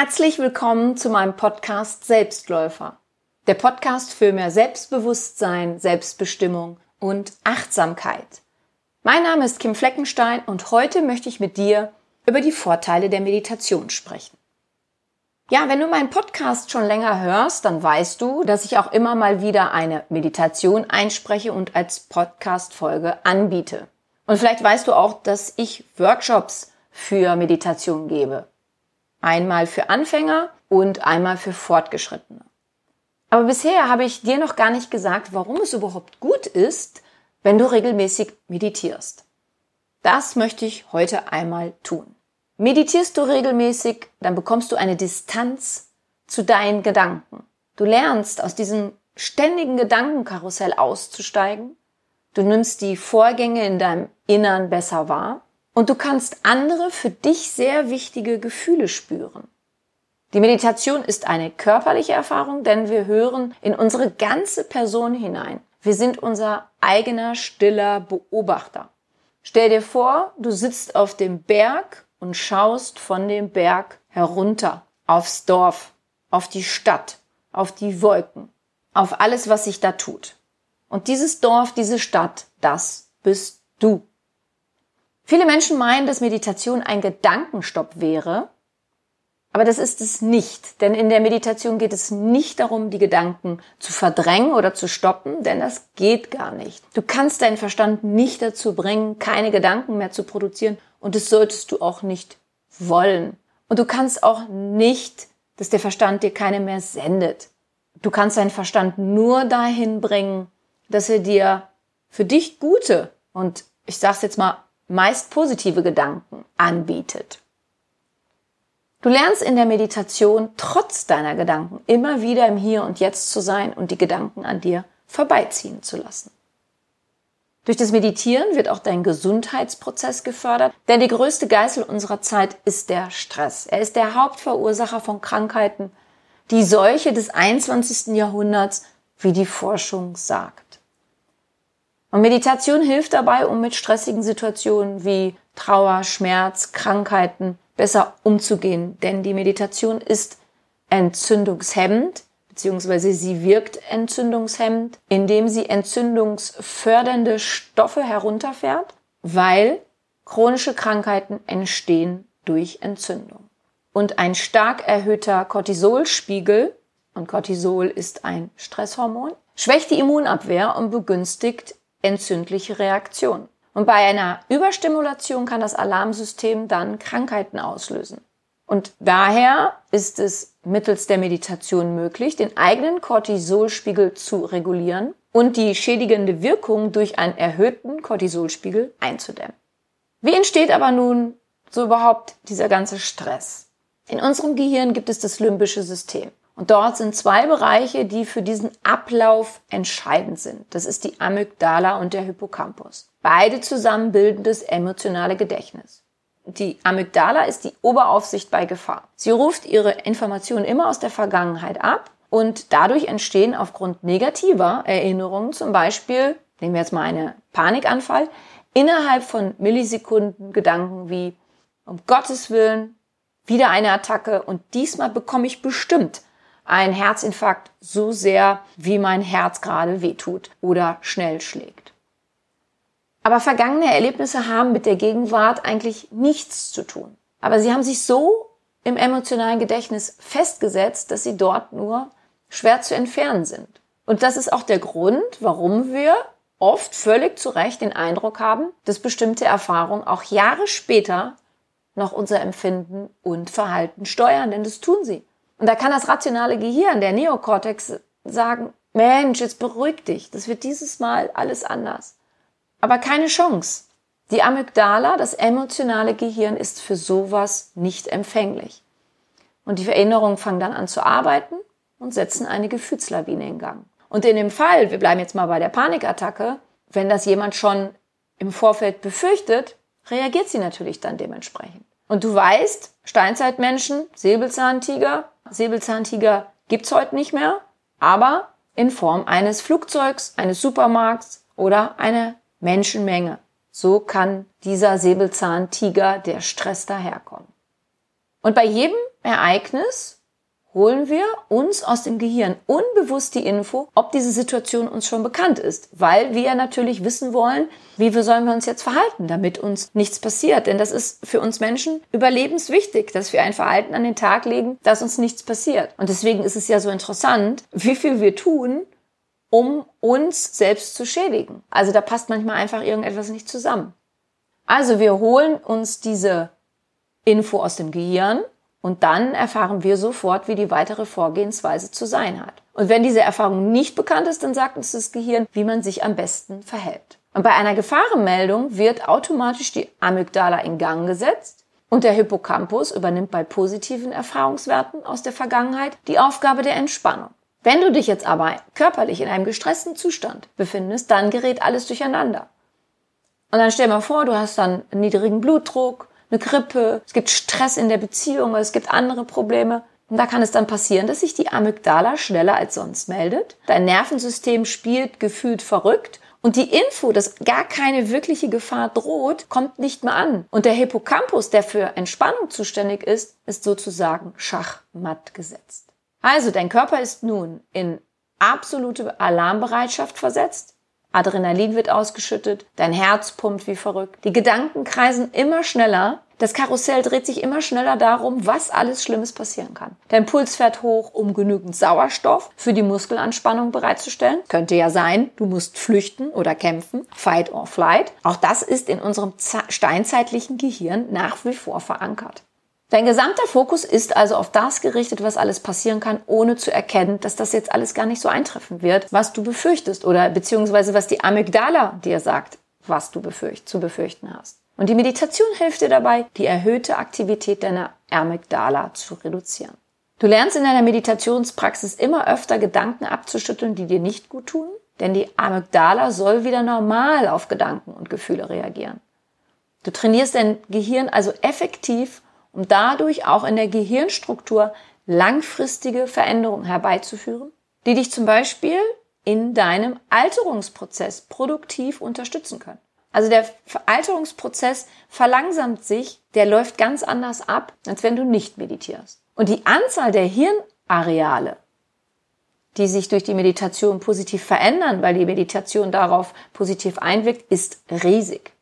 Herzlich willkommen zu meinem Podcast Selbstläufer. Der Podcast für mehr Selbstbewusstsein, Selbstbestimmung und Achtsamkeit. Mein Name ist Kim Fleckenstein und heute möchte ich mit dir über die Vorteile der Meditation sprechen. Ja, wenn du meinen Podcast schon länger hörst, dann weißt du, dass ich auch immer mal wieder eine Meditation einspreche und als Podcast-Folge anbiete. Und vielleicht weißt du auch, dass ich Workshops für Meditation gebe. Einmal für Anfänger und einmal für Fortgeschrittene. Aber bisher habe ich dir noch gar nicht gesagt, warum es überhaupt gut ist, wenn du regelmäßig meditierst. Das möchte ich heute einmal tun. Meditierst du regelmäßig, dann bekommst du eine Distanz zu deinen Gedanken. Du lernst aus diesem ständigen Gedankenkarussell auszusteigen. Du nimmst die Vorgänge in deinem Innern besser wahr und du kannst andere für dich sehr wichtige Gefühle spüren. Die Meditation ist eine körperliche Erfahrung, denn wir hören in unsere ganze Person hinein. Wir sind unser eigener stiller Beobachter. Stell dir vor, du sitzt auf dem Berg und schaust von dem Berg herunter aufs Dorf, auf die Stadt, auf die Wolken, auf alles, was sich da tut. Und dieses Dorf, diese Stadt, das bist du. Viele Menschen meinen, dass Meditation ein Gedankenstopp wäre, aber das ist es nicht, denn in der Meditation geht es nicht darum, die Gedanken zu verdrängen oder zu stoppen, denn das geht gar nicht. Du kannst deinen Verstand nicht dazu bringen, keine Gedanken mehr zu produzieren und das solltest du auch nicht wollen. Und du kannst auch nicht, dass der Verstand dir keine mehr sendet. Du kannst deinen Verstand nur dahin bringen, dass er dir für dich gute und ich sag's jetzt mal meist positive Gedanken anbietet. Du lernst in der Meditation trotz deiner Gedanken immer wieder im Hier und Jetzt zu sein und die Gedanken an dir vorbeiziehen zu lassen. Durch das Meditieren wird auch dein Gesundheitsprozess gefördert, denn die größte Geißel unserer Zeit ist der Stress. Er ist der Hauptverursacher von Krankheiten, die Seuche des 21. Jahrhunderts, wie die Forschung sagt. Und Meditation hilft dabei, um mit stressigen Situationen wie Trauer, Schmerz, Krankheiten besser umzugehen. Denn die Meditation ist entzündungshemmend, beziehungsweise sie wirkt entzündungshemmend, indem sie entzündungsfördernde Stoffe herunterfährt, weil chronische Krankheiten entstehen durch Entzündung. Und ein stark erhöhter Cortisolspiegel, und Cortisol ist ein Stresshormon, schwächt die Immunabwehr und begünstigt entzündliche Reaktion. Und bei einer Überstimulation kann das Alarmsystem dann Krankheiten auslösen. Und daher ist es mittels der Meditation möglich, den eigenen Cortisolspiegel zu regulieren und die schädigende Wirkung durch einen erhöhten Cortisolspiegel einzudämmen. Wie entsteht aber nun so überhaupt dieser ganze Stress? In unserem Gehirn gibt es das limbische System. Und dort sind zwei Bereiche, die für diesen Ablauf entscheidend sind. Das ist die Amygdala und der Hippocampus. Beide zusammen bilden das emotionale Gedächtnis. Die Amygdala ist die Oberaufsicht bei Gefahr. Sie ruft ihre Informationen immer aus der Vergangenheit ab und dadurch entstehen aufgrund negativer Erinnerungen, zum Beispiel, nehmen wir jetzt mal einen Panikanfall, innerhalb von Millisekunden Gedanken wie, um Gottes Willen, wieder eine Attacke und diesmal bekomme ich bestimmt ein Herzinfarkt so sehr, wie mein Herz gerade wehtut oder schnell schlägt. Aber vergangene Erlebnisse haben mit der Gegenwart eigentlich nichts zu tun. Aber sie haben sich so im emotionalen Gedächtnis festgesetzt, dass sie dort nur schwer zu entfernen sind. Und das ist auch der Grund, warum wir oft völlig zu Recht den Eindruck haben, dass bestimmte Erfahrungen auch Jahre später noch unser Empfinden und Verhalten steuern, denn das tun sie. Und da kann das rationale Gehirn, der Neokortex, sagen, Mensch, jetzt beruhig dich, das wird dieses Mal alles anders. Aber keine Chance. Die Amygdala, das emotionale Gehirn, ist für sowas nicht empfänglich. Und die Erinnerungen fangen dann an zu arbeiten und setzen eine Gefühlslawine in Gang. Und in dem Fall, wir bleiben jetzt mal bei der Panikattacke, wenn das jemand schon im Vorfeld befürchtet, reagiert sie natürlich dann dementsprechend. Und du weißt, Steinzeitmenschen, Säbelzahntiger, Säbelzahntiger gibt's heute nicht mehr, aber in Form eines Flugzeugs, eines Supermarkts oder einer Menschenmenge. So kann dieser Säbelzahntiger, der Stress daherkommen. Und bei jedem Ereignis holen wir uns aus dem Gehirn unbewusst die Info, ob diese Situation uns schon bekannt ist, weil wir natürlich wissen wollen, wie wir sollen wir uns jetzt verhalten, damit uns nichts passiert. Denn das ist für uns Menschen überlebenswichtig, dass wir ein Verhalten an den Tag legen, dass uns nichts passiert. Und deswegen ist es ja so interessant, wie viel wir tun, um uns selbst zu schädigen. Also da passt manchmal einfach irgendetwas nicht zusammen. Also wir holen uns diese Info aus dem Gehirn und dann erfahren wir sofort, wie die weitere Vorgehensweise zu sein hat. Und wenn diese Erfahrung nicht bekannt ist, dann sagt uns das Gehirn, wie man sich am besten verhält. Und bei einer Gefahrenmeldung wird automatisch die Amygdala in Gang gesetzt und der Hippocampus übernimmt bei positiven Erfahrungswerten aus der Vergangenheit die Aufgabe der Entspannung. Wenn du dich jetzt aber körperlich in einem gestressten Zustand befindest, dann gerät alles durcheinander. Und dann stell mal vor, du hast dann niedrigen Blutdruck, eine Grippe, es gibt Stress in der Beziehung, es gibt andere Probleme. Und da kann es dann passieren, dass sich die Amygdala schneller als sonst meldet. Dein Nervensystem spielt gefühlt verrückt und die Info, dass gar keine wirkliche Gefahr droht, kommt nicht mehr an. Und der Hippocampus, der für Entspannung zuständig ist, ist sozusagen schachmatt gesetzt. Also dein Körper ist nun in absolute Alarmbereitschaft versetzt. Adrenalin wird ausgeschüttet, dein Herz pumpt wie verrückt, die Gedanken kreisen immer schneller, das Karussell dreht sich immer schneller darum, was alles Schlimmes passieren kann. Dein Puls fährt hoch, um genügend Sauerstoff für die Muskelanspannung bereitzustellen. Könnte ja sein, du musst flüchten oder kämpfen, fight or flight. Auch das ist in unserem steinzeitlichen Gehirn nach wie vor verankert. Dein gesamter Fokus ist also auf das gerichtet, was alles passieren kann, ohne zu erkennen, dass das jetzt alles gar nicht so eintreffen wird, was du befürchtest oder beziehungsweise was die Amygdala dir sagt, was du befürcht, zu befürchten hast. Und die Meditation hilft dir dabei, die erhöhte Aktivität deiner Amygdala zu reduzieren. Du lernst in deiner Meditationspraxis immer öfter Gedanken abzuschütteln, die dir nicht gut tun, denn die Amygdala soll wieder normal auf Gedanken und Gefühle reagieren. Du trainierst dein Gehirn also effektiv um dadurch auch in der Gehirnstruktur langfristige Veränderungen herbeizuführen, die dich zum Beispiel in deinem Alterungsprozess produktiv unterstützen können. Also der Alterungsprozess verlangsamt sich, der läuft ganz anders ab, als wenn du nicht meditierst. Und die Anzahl der Hirnareale, die sich durch die Meditation positiv verändern, weil die Meditation darauf positiv einwirkt, ist riesig.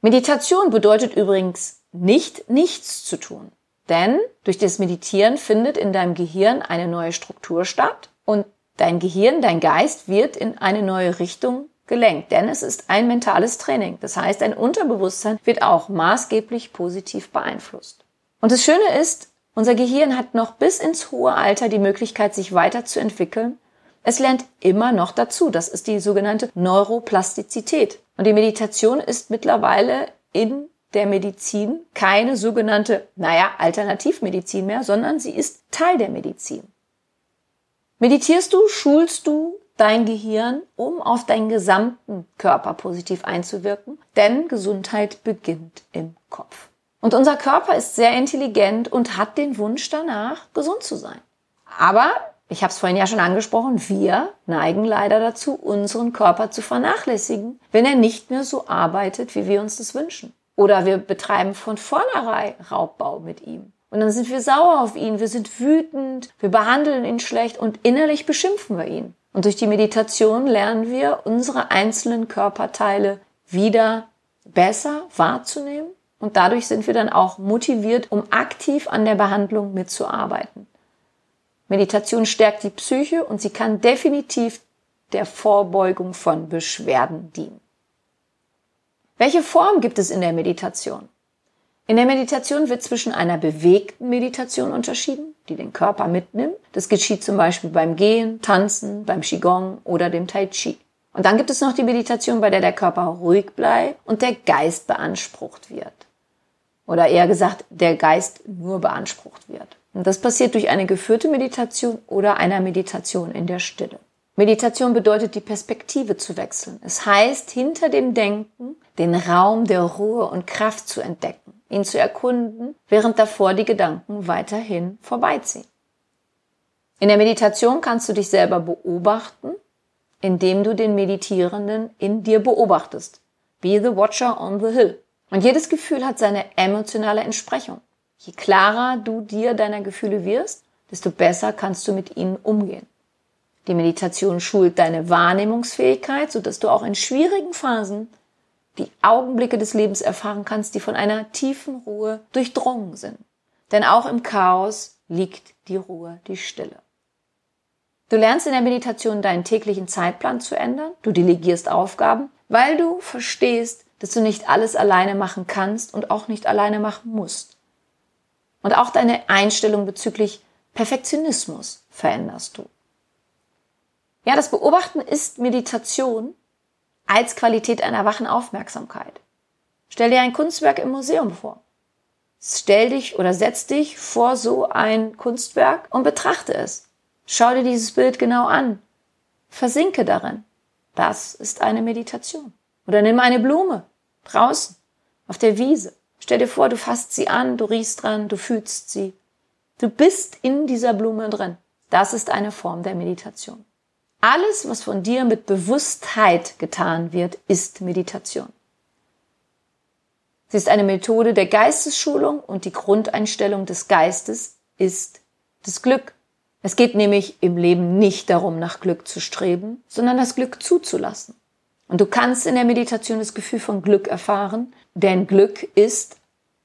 Meditation bedeutet übrigens nicht nichts zu tun. Denn durch das Meditieren findet in deinem Gehirn eine neue Struktur statt und dein Gehirn, dein Geist wird in eine neue Richtung gelenkt, denn es ist ein mentales Training. Das heißt, dein Unterbewusstsein wird auch maßgeblich positiv beeinflusst. Und das Schöne ist, unser Gehirn hat noch bis ins hohe Alter die Möglichkeit, sich weiterzuentwickeln. Es lernt immer noch dazu. Das ist die sogenannte Neuroplastizität. Und die Meditation ist mittlerweile in der Medizin keine sogenannte, naja, Alternativmedizin mehr, sondern sie ist Teil der Medizin. Meditierst du, schulst du dein Gehirn, um auf deinen gesamten Körper positiv einzuwirken, denn Gesundheit beginnt im Kopf. Und unser Körper ist sehr intelligent und hat den Wunsch danach, gesund zu sein. Aber, ich habe es vorhin ja schon angesprochen, wir neigen leider dazu, unseren Körper zu vernachlässigen, wenn er nicht mehr so arbeitet, wie wir uns das wünschen. Oder wir betreiben von vornherein Raubbau mit ihm. Und dann sind wir sauer auf ihn, wir sind wütend, wir behandeln ihn schlecht und innerlich beschimpfen wir ihn. Und durch die Meditation lernen wir, unsere einzelnen Körperteile wieder besser wahrzunehmen. Und dadurch sind wir dann auch motiviert, um aktiv an der Behandlung mitzuarbeiten. Meditation stärkt die Psyche und sie kann definitiv der Vorbeugung von Beschwerden dienen. Welche Form gibt es in der Meditation? In der Meditation wird zwischen einer bewegten Meditation unterschieden, die den Körper mitnimmt. Das geschieht zum Beispiel beim Gehen, Tanzen, beim Qigong oder dem Tai Chi. Und dann gibt es noch die Meditation, bei der der Körper ruhig bleibt und der Geist beansprucht wird. Oder eher gesagt, der Geist nur beansprucht wird. Und das passiert durch eine geführte Meditation oder einer Meditation in der Stille. Meditation bedeutet, die Perspektive zu wechseln. Es heißt, hinter dem Denken den Raum der Ruhe und Kraft zu entdecken, ihn zu erkunden, während davor die Gedanken weiterhin vorbeiziehen. In der Meditation kannst du dich selber beobachten, indem du den Meditierenden in dir beobachtest. Be the watcher on the hill. Und jedes Gefühl hat seine emotionale Entsprechung. Je klarer du dir deiner Gefühle wirst, desto besser kannst du mit ihnen umgehen. Die Meditation schult deine Wahrnehmungsfähigkeit, sodass du auch in schwierigen Phasen die Augenblicke des Lebens erfahren kannst, die von einer tiefen Ruhe durchdrungen sind. Denn auch im Chaos liegt die Ruhe, die Stille. Du lernst in der Meditation deinen täglichen Zeitplan zu ändern, du delegierst Aufgaben, weil du verstehst, dass du nicht alles alleine machen kannst und auch nicht alleine machen musst. Und auch deine Einstellung bezüglich Perfektionismus veränderst du. Ja, das Beobachten ist Meditation als Qualität einer wachen Aufmerksamkeit. Stell dir ein Kunstwerk im Museum vor. Stell dich oder setz dich vor so ein Kunstwerk und betrachte es. Schau dir dieses Bild genau an. Versinke darin. Das ist eine Meditation. Oder nimm eine Blume draußen auf der Wiese. Stell dir vor, du fasst sie an, du riechst dran, du fühlst sie. Du bist in dieser Blume drin. Das ist eine Form der Meditation. Alles, was von dir mit Bewusstheit getan wird, ist Meditation. Sie ist eine Methode der Geistesschulung und die Grundeinstellung des Geistes ist das Glück. Es geht nämlich im Leben nicht darum, nach Glück zu streben, sondern das Glück zuzulassen. Und du kannst in der Meditation das Gefühl von Glück erfahren, denn Glück ist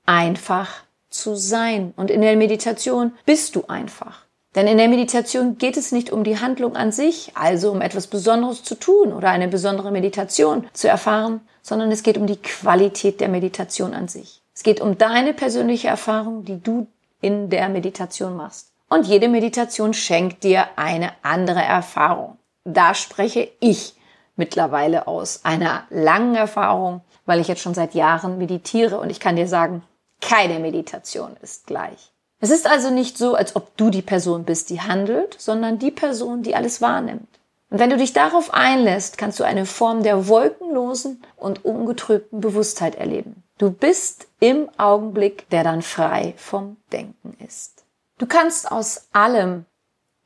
einfach zu sein. Und in der Meditation bist du einfach. Denn in der Meditation geht es nicht um die Handlung an sich, also um etwas Besonderes zu tun oder eine besondere Meditation zu erfahren, sondern es geht um die Qualität der Meditation an sich. Es geht um deine persönliche Erfahrung, die du in der Meditation machst. Und jede Meditation schenkt dir eine andere Erfahrung. Da spreche ich mittlerweile aus einer langen Erfahrung, weil ich jetzt schon seit Jahren meditiere und ich kann dir sagen, keine Meditation ist gleich. Es ist also nicht so, als ob du die Person bist, die handelt, sondern die Person, die alles wahrnimmt. Und wenn du dich darauf einlässt, kannst du eine Form der wolkenlosen und ungetrübten Bewusstheit erleben. Du bist im Augenblick, der dann frei vom Denken ist. Du kannst aus allem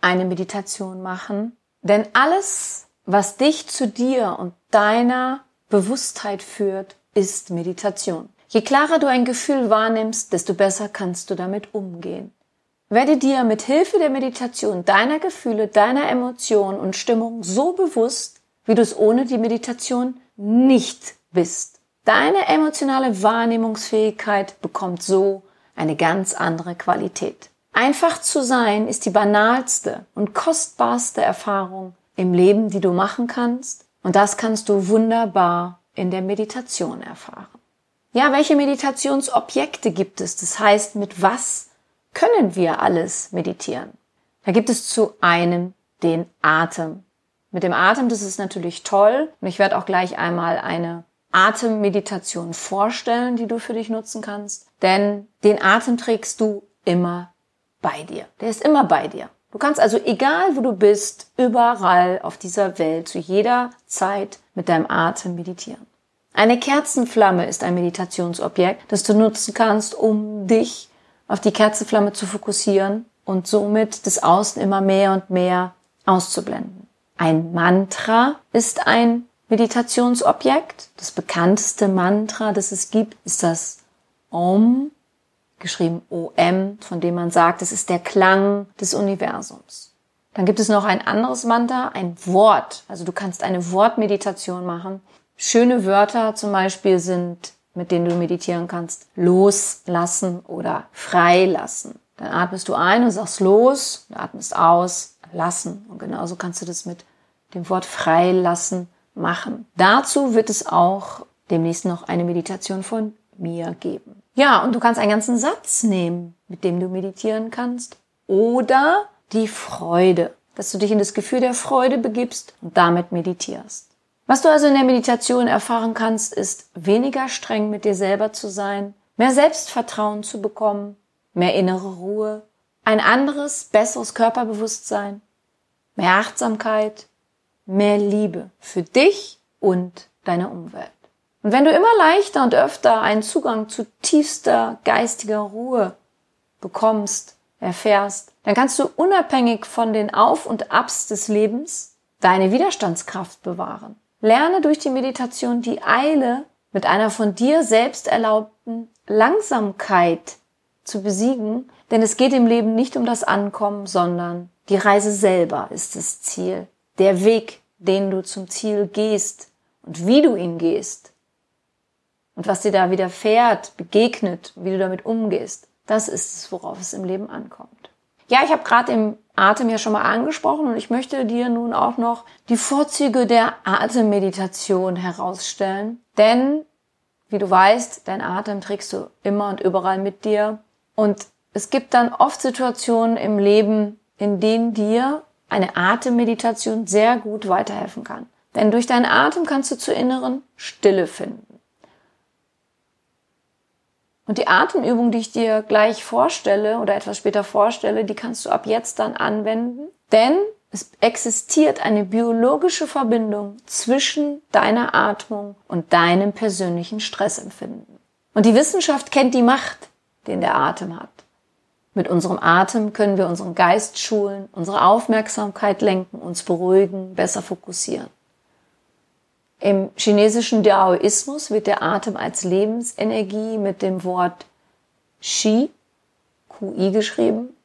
eine Meditation machen, denn alles, was dich zu dir und deiner Bewusstheit führt, ist Meditation. Je klarer du ein Gefühl wahrnimmst, desto besser kannst du damit umgehen. Werde dir mit Hilfe der Meditation deiner Gefühle, deiner Emotionen und Stimmung so bewusst, wie du es ohne die Meditation nicht bist. Deine emotionale Wahrnehmungsfähigkeit bekommt so eine ganz andere Qualität. Einfach zu sein ist die banalste und kostbarste Erfahrung im Leben, die du machen kannst. Und das kannst du wunderbar in der Meditation erfahren. Ja, welche Meditationsobjekte gibt es? Das heißt, mit was können wir alles meditieren? Da gibt es zu einem den Atem. Mit dem Atem, das ist natürlich toll. Und ich werde auch gleich einmal eine Atemmeditation vorstellen, die du für dich nutzen kannst. Denn den Atem trägst du immer bei dir. Der ist immer bei dir. Du kannst also, egal wo du bist, überall auf dieser Welt, zu jeder Zeit mit deinem Atem meditieren. Eine Kerzenflamme ist ein Meditationsobjekt, das du nutzen kannst, um dich auf die Kerzenflamme zu fokussieren und somit das Außen immer mehr und mehr auszublenden. Ein Mantra ist ein Meditationsobjekt. Das bekannteste Mantra, das es gibt, ist das Om, geschrieben OM, von dem man sagt, es ist der Klang des Universums. Dann gibt es noch ein anderes Mantra, ein Wort. Also du kannst eine Wortmeditation machen, Schöne Wörter zum Beispiel sind, mit denen du meditieren kannst, loslassen oder freilassen. Dann atmest du ein und sagst los, du atmest aus, lassen. Und genauso kannst du das mit dem Wort freilassen machen. Dazu wird es auch demnächst noch eine Meditation von mir geben. Ja, und du kannst einen ganzen Satz nehmen, mit dem du meditieren kannst. Oder die Freude, dass du dich in das Gefühl der Freude begibst und damit meditierst. Was du also in der Meditation erfahren kannst, ist weniger streng mit dir selber zu sein, mehr Selbstvertrauen zu bekommen, mehr innere Ruhe, ein anderes, besseres Körperbewusstsein, mehr Achtsamkeit, mehr Liebe für dich und deine Umwelt. Und wenn du immer leichter und öfter einen Zugang zu tiefster geistiger Ruhe bekommst, erfährst, dann kannst du unabhängig von den Auf und Abs des Lebens deine Widerstandskraft bewahren. Lerne durch die Meditation die Eile mit einer von dir selbst erlaubten Langsamkeit zu besiegen, denn es geht im Leben nicht um das Ankommen, sondern die Reise selber ist das Ziel. Der Weg, den du zum Ziel gehst und wie du ihn gehst und was dir da widerfährt, begegnet, wie du damit umgehst, das ist es, worauf es im Leben ankommt. Ja, ich habe gerade im Atem ja schon mal angesprochen und ich möchte dir nun auch noch die Vorzüge der Atemmeditation herausstellen. Denn, wie du weißt, dein Atem trägst du immer und überall mit dir. Und es gibt dann oft Situationen im Leben, in denen dir eine Atemmeditation sehr gut weiterhelfen kann. Denn durch deinen Atem kannst du zur inneren Stille finden. Und die Atemübung, die ich dir gleich vorstelle oder etwas später vorstelle, die kannst du ab jetzt dann anwenden. Denn es existiert eine biologische Verbindung zwischen deiner Atmung und deinem persönlichen Stressempfinden. Und die Wissenschaft kennt die Macht, den der Atem hat. Mit unserem Atem können wir unseren Geist schulen, unsere Aufmerksamkeit lenken, uns beruhigen, besser fokussieren. Im chinesischen Daoismus wird der Atem als Lebensenergie mit dem Wort Qi, QI geschrieben,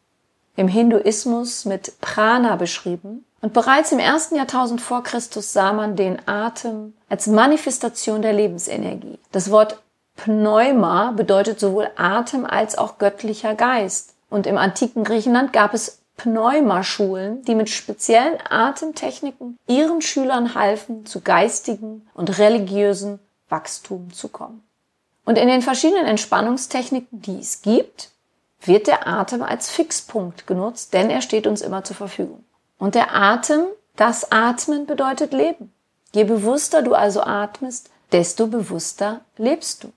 im Hinduismus mit Prana beschrieben und bereits im ersten Jahrtausend vor Christus sah man den Atem als Manifestation der Lebensenergie. Das Wort Pneuma bedeutet sowohl Atem als auch göttlicher Geist. Und im antiken Griechenland gab es Pneumaschulen, die mit speziellen Atemtechniken ihren Schülern halfen, zu geistigen und religiösen Wachstum zu kommen. Und in den verschiedenen Entspannungstechniken, die es gibt, wird der Atem als Fixpunkt genutzt, denn er steht uns immer zur Verfügung. Und der Atem, das Atmen bedeutet Leben. Je bewusster du also atmest, desto bewusster lebst du.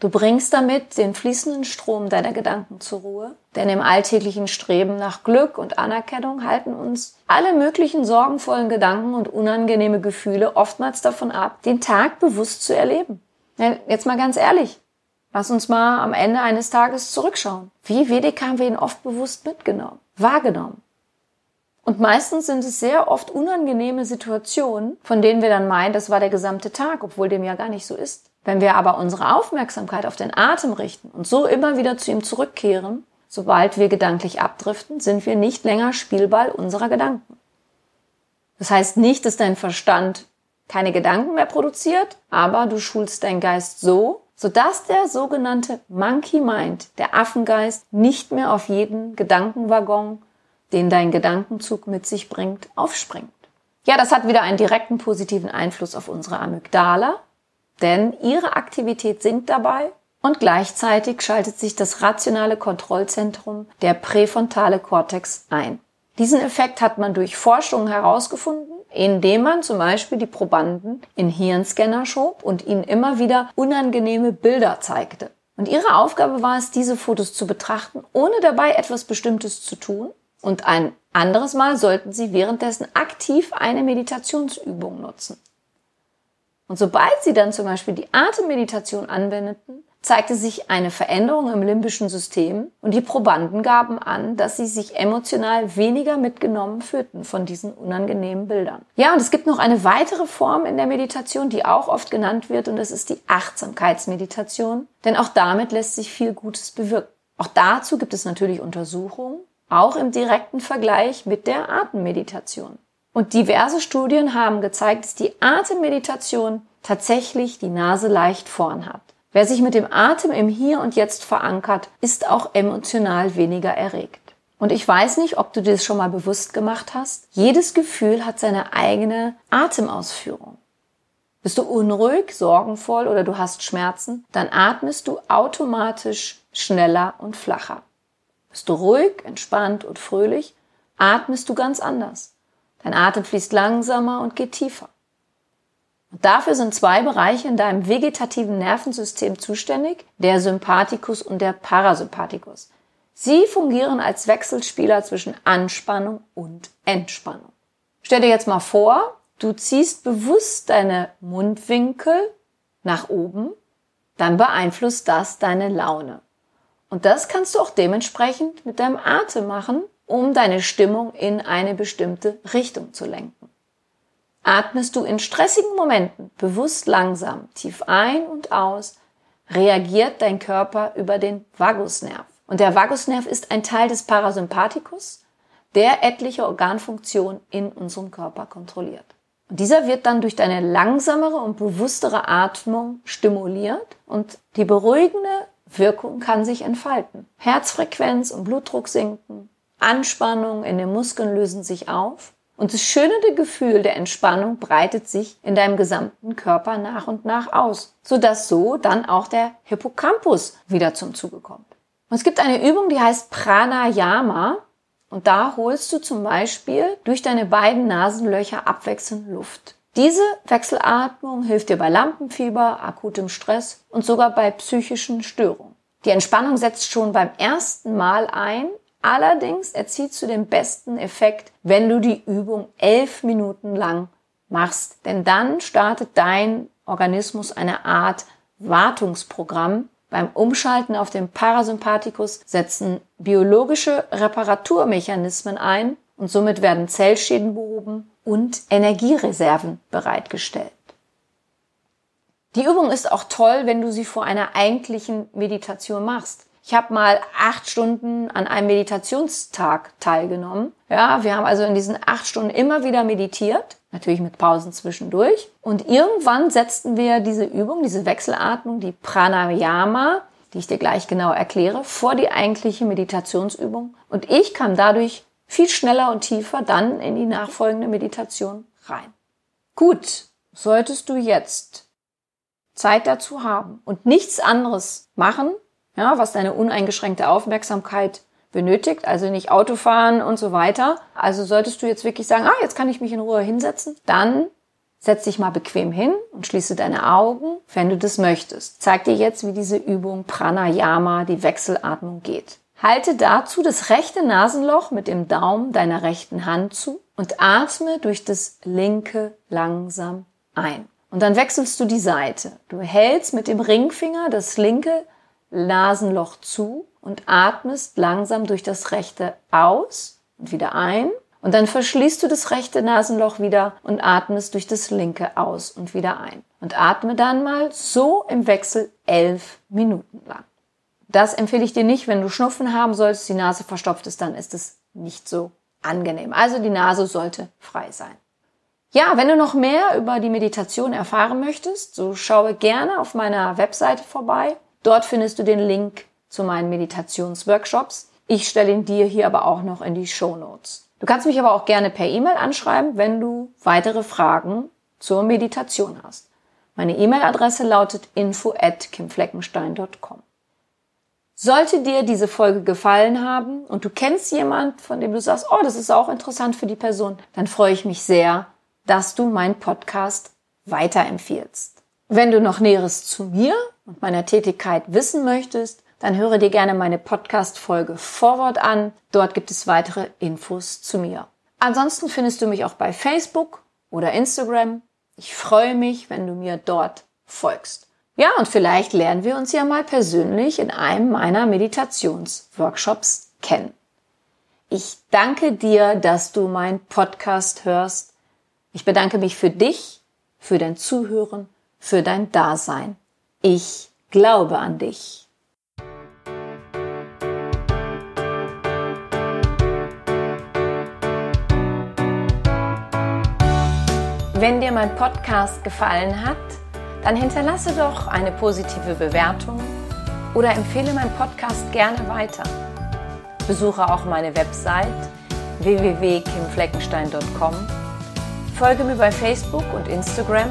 Du bringst damit den fließenden Strom deiner Gedanken zur Ruhe, denn im alltäglichen Streben nach Glück und Anerkennung halten uns alle möglichen sorgenvollen Gedanken und unangenehme Gefühle oftmals davon ab, den Tag bewusst zu erleben. Jetzt mal ganz ehrlich, lass uns mal am Ende eines Tages zurückschauen. Wie wenig haben wir ihn oft bewusst mitgenommen, wahrgenommen? Und meistens sind es sehr oft unangenehme Situationen, von denen wir dann meinen, das war der gesamte Tag, obwohl dem ja gar nicht so ist. Wenn wir aber unsere Aufmerksamkeit auf den Atem richten und so immer wieder zu ihm zurückkehren, sobald wir gedanklich abdriften, sind wir nicht länger Spielball unserer Gedanken. Das heißt nicht, dass dein Verstand keine Gedanken mehr produziert, aber du schulst deinen Geist so, sodass der sogenannte Monkey Mind, der Affengeist, nicht mehr auf jeden Gedankenwaggon, den dein Gedankenzug mit sich bringt, aufspringt. Ja, das hat wieder einen direkten positiven Einfluss auf unsere Amygdala, denn ihre Aktivität sinkt dabei und gleichzeitig schaltet sich das rationale Kontrollzentrum, der präfrontale Kortex, ein. Diesen Effekt hat man durch Forschungen herausgefunden, indem man zum Beispiel die Probanden in Hirnscanner schob und ihnen immer wieder unangenehme Bilder zeigte. Und ihre Aufgabe war es, diese Fotos zu betrachten, ohne dabei etwas Bestimmtes zu tun. Und ein anderes Mal sollten sie währenddessen aktiv eine Meditationsübung nutzen. Und sobald sie dann zum Beispiel die Atemmeditation anwendeten, zeigte sich eine Veränderung im limbischen System und die Probanden gaben an, dass sie sich emotional weniger mitgenommen fühlten von diesen unangenehmen Bildern. Ja, und es gibt noch eine weitere Form in der Meditation, die auch oft genannt wird und das ist die Achtsamkeitsmeditation, denn auch damit lässt sich viel Gutes bewirken. Auch dazu gibt es natürlich Untersuchungen, auch im direkten Vergleich mit der Atemmeditation. Und diverse Studien haben gezeigt, dass die Atemmeditation tatsächlich die Nase leicht vorn hat. Wer sich mit dem Atem im Hier und Jetzt verankert, ist auch emotional weniger erregt. Und ich weiß nicht, ob du dir das schon mal bewusst gemacht hast. Jedes Gefühl hat seine eigene Atemausführung. Bist du unruhig, sorgenvoll oder du hast Schmerzen, dann atmest du automatisch schneller und flacher. Bist du ruhig, entspannt und fröhlich, atmest du ganz anders. Dein Atem fließt langsamer und geht tiefer. Und dafür sind zwei Bereiche in deinem vegetativen Nervensystem zuständig, der Sympathikus und der Parasympathikus. Sie fungieren als Wechselspieler zwischen Anspannung und Entspannung. Stell dir jetzt mal vor, du ziehst bewusst deine Mundwinkel nach oben, dann beeinflusst das deine Laune. Und das kannst du auch dementsprechend mit deinem Atem machen um deine Stimmung in eine bestimmte Richtung zu lenken. Atmest du in stressigen Momenten bewusst langsam tief ein und aus, reagiert dein Körper über den Vagusnerv. Und der Vagusnerv ist ein Teil des Parasympathikus, der etliche Organfunktionen in unserem Körper kontrolliert. Und dieser wird dann durch deine langsamere und bewusstere Atmung stimuliert und die beruhigende Wirkung kann sich entfalten. Herzfrequenz und Blutdruck sinken, Anspannung in den Muskeln lösen sich auf und das schöne Gefühl der Entspannung breitet sich in deinem gesamten Körper nach und nach aus, sodass so dann auch der Hippocampus wieder zum Zuge kommt. Und es gibt eine Übung, die heißt Pranayama und da holst du zum Beispiel durch deine beiden Nasenlöcher abwechselnd Luft. Diese Wechselatmung hilft dir bei Lampenfieber, akutem Stress und sogar bei psychischen Störungen. Die Entspannung setzt schon beim ersten Mal ein Allerdings erzielst du den besten Effekt, wenn du die Übung elf Minuten lang machst. Denn dann startet dein Organismus eine Art Wartungsprogramm. Beim Umschalten auf den Parasympathikus setzen biologische Reparaturmechanismen ein und somit werden Zellschäden behoben und Energiereserven bereitgestellt. Die Übung ist auch toll, wenn du sie vor einer eigentlichen Meditation machst. Ich habe mal acht Stunden an einem Meditationstag teilgenommen. Ja, wir haben also in diesen acht Stunden immer wieder meditiert, natürlich mit Pausen zwischendurch. Und irgendwann setzten wir diese Übung, diese Wechselatmung, die Pranayama, die ich dir gleich genau erkläre, vor die eigentliche Meditationsübung. Und ich kam dadurch viel schneller und tiefer dann in die nachfolgende Meditation rein. Gut, solltest du jetzt Zeit dazu haben und nichts anderes machen, ja, was deine uneingeschränkte Aufmerksamkeit benötigt, also nicht Autofahren und so weiter. Also solltest du jetzt wirklich sagen, ah, jetzt kann ich mich in Ruhe hinsetzen, dann setz dich mal bequem hin und schließe deine Augen, wenn du das möchtest. Zeig dir jetzt, wie diese Übung Pranayama, die Wechselatmung geht. Halte dazu das rechte Nasenloch mit dem Daumen deiner rechten Hand zu und atme durch das linke langsam ein. Und dann wechselst du die Seite. Du hältst mit dem Ringfinger das linke Nasenloch zu und atmest langsam durch das rechte aus und wieder ein. Und dann verschließt du das rechte Nasenloch wieder und atmest durch das linke aus und wieder ein. Und atme dann mal so im Wechsel elf Minuten lang. Das empfehle ich dir nicht, wenn du Schnupfen haben solltest, die Nase verstopft ist, dann ist es nicht so angenehm. Also die Nase sollte frei sein. Ja, wenn du noch mehr über die Meditation erfahren möchtest, so schaue gerne auf meiner Webseite vorbei Dort findest du den Link zu meinen Meditationsworkshops. Ich stelle ihn dir hier aber auch noch in die Show Notes. Du kannst mich aber auch gerne per E-Mail anschreiben, wenn du weitere Fragen zur Meditation hast. Meine E-Mail-Adresse lautet info at kimfleckenstein.com. Sollte dir diese Folge gefallen haben und du kennst jemand, von dem du sagst, oh, das ist auch interessant für die Person, dann freue ich mich sehr, dass du meinen Podcast weiterempfiehlst. Wenn du noch Näheres zu mir und meiner Tätigkeit wissen möchtest, dann höre dir gerne meine Podcast-Folge Vorwort an. Dort gibt es weitere Infos zu mir. Ansonsten findest du mich auch bei Facebook oder Instagram. Ich freue mich, wenn du mir dort folgst. Ja, und vielleicht lernen wir uns ja mal persönlich in einem meiner Meditationsworkshops kennen. Ich danke dir, dass du meinen Podcast hörst. Ich bedanke mich für dich, für dein Zuhören, für dein Dasein. Ich glaube an dich. Wenn dir mein Podcast gefallen hat, dann hinterlasse doch eine positive Bewertung oder empfehle meinen Podcast gerne weiter. Besuche auch meine Website www.kimfleckenstein.com. Folge mir bei Facebook und Instagram